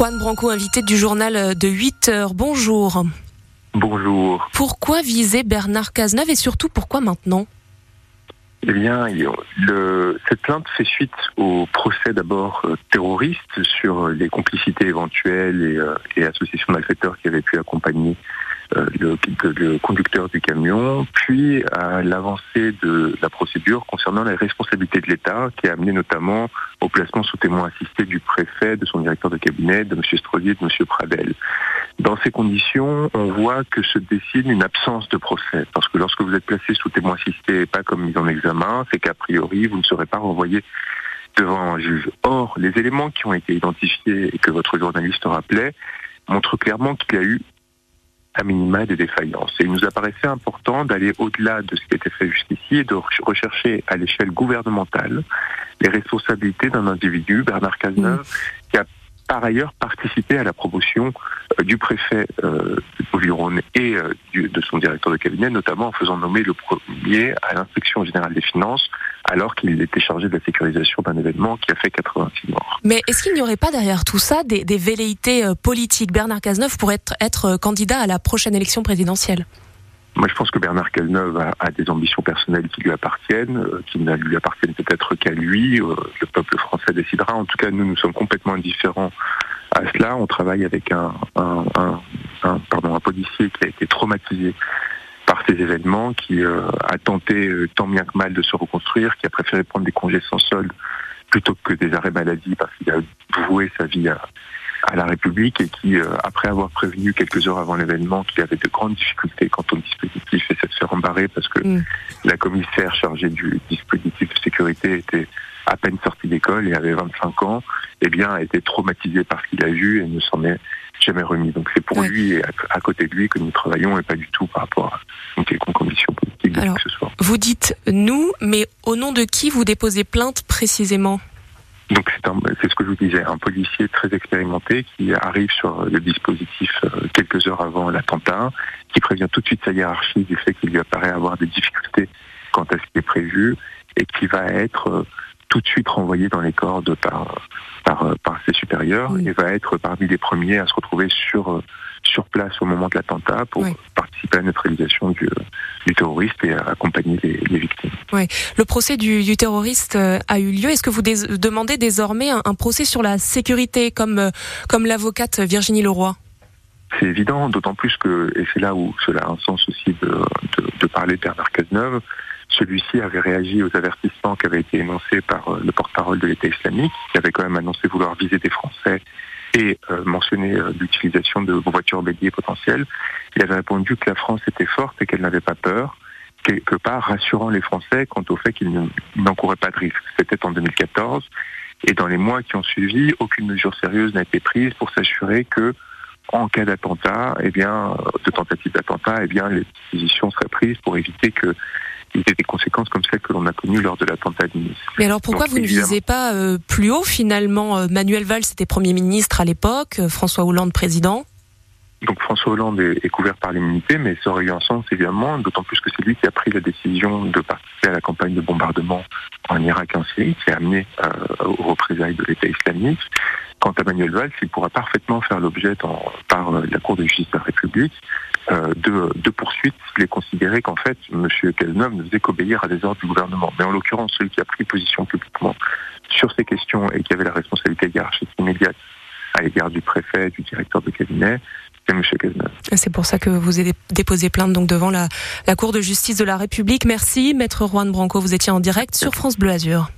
Juan Branco, invité du journal de 8 heures. Bonjour. Bonjour. Pourquoi viser Bernard Cazeneuve et surtout pourquoi maintenant? Eh bien, le, cette plainte fait suite au procès d'abord euh, terroriste sur les complicités éventuelles et, euh, et associations d'acteurs qui avaient pu accompagner euh, le, le, conducteur du camion, puis à l'avancée de la procédure concernant les responsabilités de l'État, qui a amené notamment au placement sous témoin assisté du préfet, de son directeur de cabinet, de M. Strodier, de M. Pradel. Dans ces conditions, on voit que se dessine une absence de procès, parce que lorsque vous êtes placé sous témoin assisté et pas comme mis en examen, c'est qu'a priori, vous ne serez pas renvoyé devant un juge. Or, les éléments qui ont été identifiés et que votre journaliste rappelait montrent clairement qu'il y a eu à minima des défaillances. Et il nous apparaissait important d'aller au-delà de ce qui était fait jusqu'ici et de rechercher à l'échelle gouvernementale les responsabilités d'un individu, Bernard Cazeneuve, qui a par ailleurs participé à la promotion euh, du préfet euh, de et euh, de son directeur de cabinet, notamment en faisant nommer le premier à l'inspection générale des finances, alors qu'il était chargé de la sécurisation d'un événement qui a fait 86 morts. Mais est-ce qu'il n'y aurait pas derrière tout ça des, des velléités euh, politiques? Bernard Cazeneuve pourrait être, être candidat à la prochaine élection présidentielle moi, je pense que Bernard Cazeneuve a, des ambitions personnelles qui lui appartiennent, euh, qui ne lui appartiennent peut-être qu'à lui. Euh, le peuple français décidera. En tout cas, nous, nous sommes complètement indifférents à cela. On travaille avec un, un, un, pardon, un policier qui a été traumatisé par ces événements, qui euh, a tenté tant bien que mal de se reconstruire, qui a préféré prendre des congés sans solde plutôt que des arrêts maladie parce qu'il a voué sa vie à, à la République et qui, euh, après avoir prévenu quelques heures avant l'événement qu'il avait de grandes difficultés quant au dispositif, et de se faire embarrer parce que mm. la commissaire chargée du dispositif de sécurité était à peine sortie d'école et avait 25 ans, eh bien, a été traumatisé par ce qu'il a vu et ne s'en est jamais remis. Donc c'est pour lui et à, côté de lui que nous travaillons et pas du tout par rapport à une quelconque ambition politique Alors, que ce soit. Vous dites nous, mais au nom de qui vous déposez plainte précisément donc c'est ce que je vous disais, un policier très expérimenté qui arrive sur le dispositif euh, quelques heures avant l'attentat, qui prévient tout de suite sa hiérarchie du fait qu'il lui apparaît avoir des difficultés quant à ce qui est prévu et qui va être euh, tout de suite renvoyé dans les cordes par, par, euh, par ses supérieurs et va être parmi les premiers à se retrouver sur sur place au moment de l'attentat pour participer à la neutralisation du, du terroriste et à accompagner les, les victimes. Ouais. Le procès du, du, terroriste euh, a eu lieu. Est-ce que vous demandez désormais un, un, procès sur la sécurité comme, euh, comme l'avocate Virginie Leroy? C'est évident, d'autant plus que, et c'est là où cela a un sens aussi de, de, de parler de Bernard Cazeneuve, celui-ci avait réagi aux avertissements qui avaient été énoncés par euh, le porte-parole de l'État islamique, qui avait quand même annoncé vouloir viser des Français et euh, mentionné euh, l'utilisation de voitures béliers potentielles. Il avait répondu que la France était forte et qu'elle n'avait pas peur, quelque part rassurant les Français quant au fait qu'ils n'encouraient pas de risque. C'était en 2014. Et dans les mois qui ont suivi, aucune mesure sérieuse n'a été prise pour s'assurer que, en cas d'attentat, eh bien, de tentative d'attentat, eh bien, les dispositions seraient prises pour éviter que il y ait des conséquences comme celles que l'on a connues lors de l'attentat de Nice. Mais alors pourquoi vous ne visez pas euh, plus haut finalement euh, Manuel Valls était Premier ministre à l'époque, euh, François Hollande président? Donc François Hollande est, couvert par l'immunité, mais ça aurait eu un sens évidemment, d'autant plus que c'est lui qui a pris la décision de participer à la campagne de bombardement en Irak et en Syrie, qui a amené euh, aux représailles de l'État islamique. Quant à Manuel Valls, il pourra parfaitement faire l'objet par la Cour de justice de la République euh, de, de poursuites s'il est considéré qu'en fait, M. Cazeneuve ne faisait qu'obéir à des ordres du gouvernement. Mais en l'occurrence, celui qui a pris position publiquement sur ces questions et qui avait la responsabilité hiérarchique immédiate à l'égard du préfet, du directeur de cabinet, c'est M. Cazeneuve. C'est pour ça que vous avez déposé plainte donc devant la, la Cour de justice de la République. Merci, Maître Juan Branco. Vous étiez en direct sur France Bleu Azur.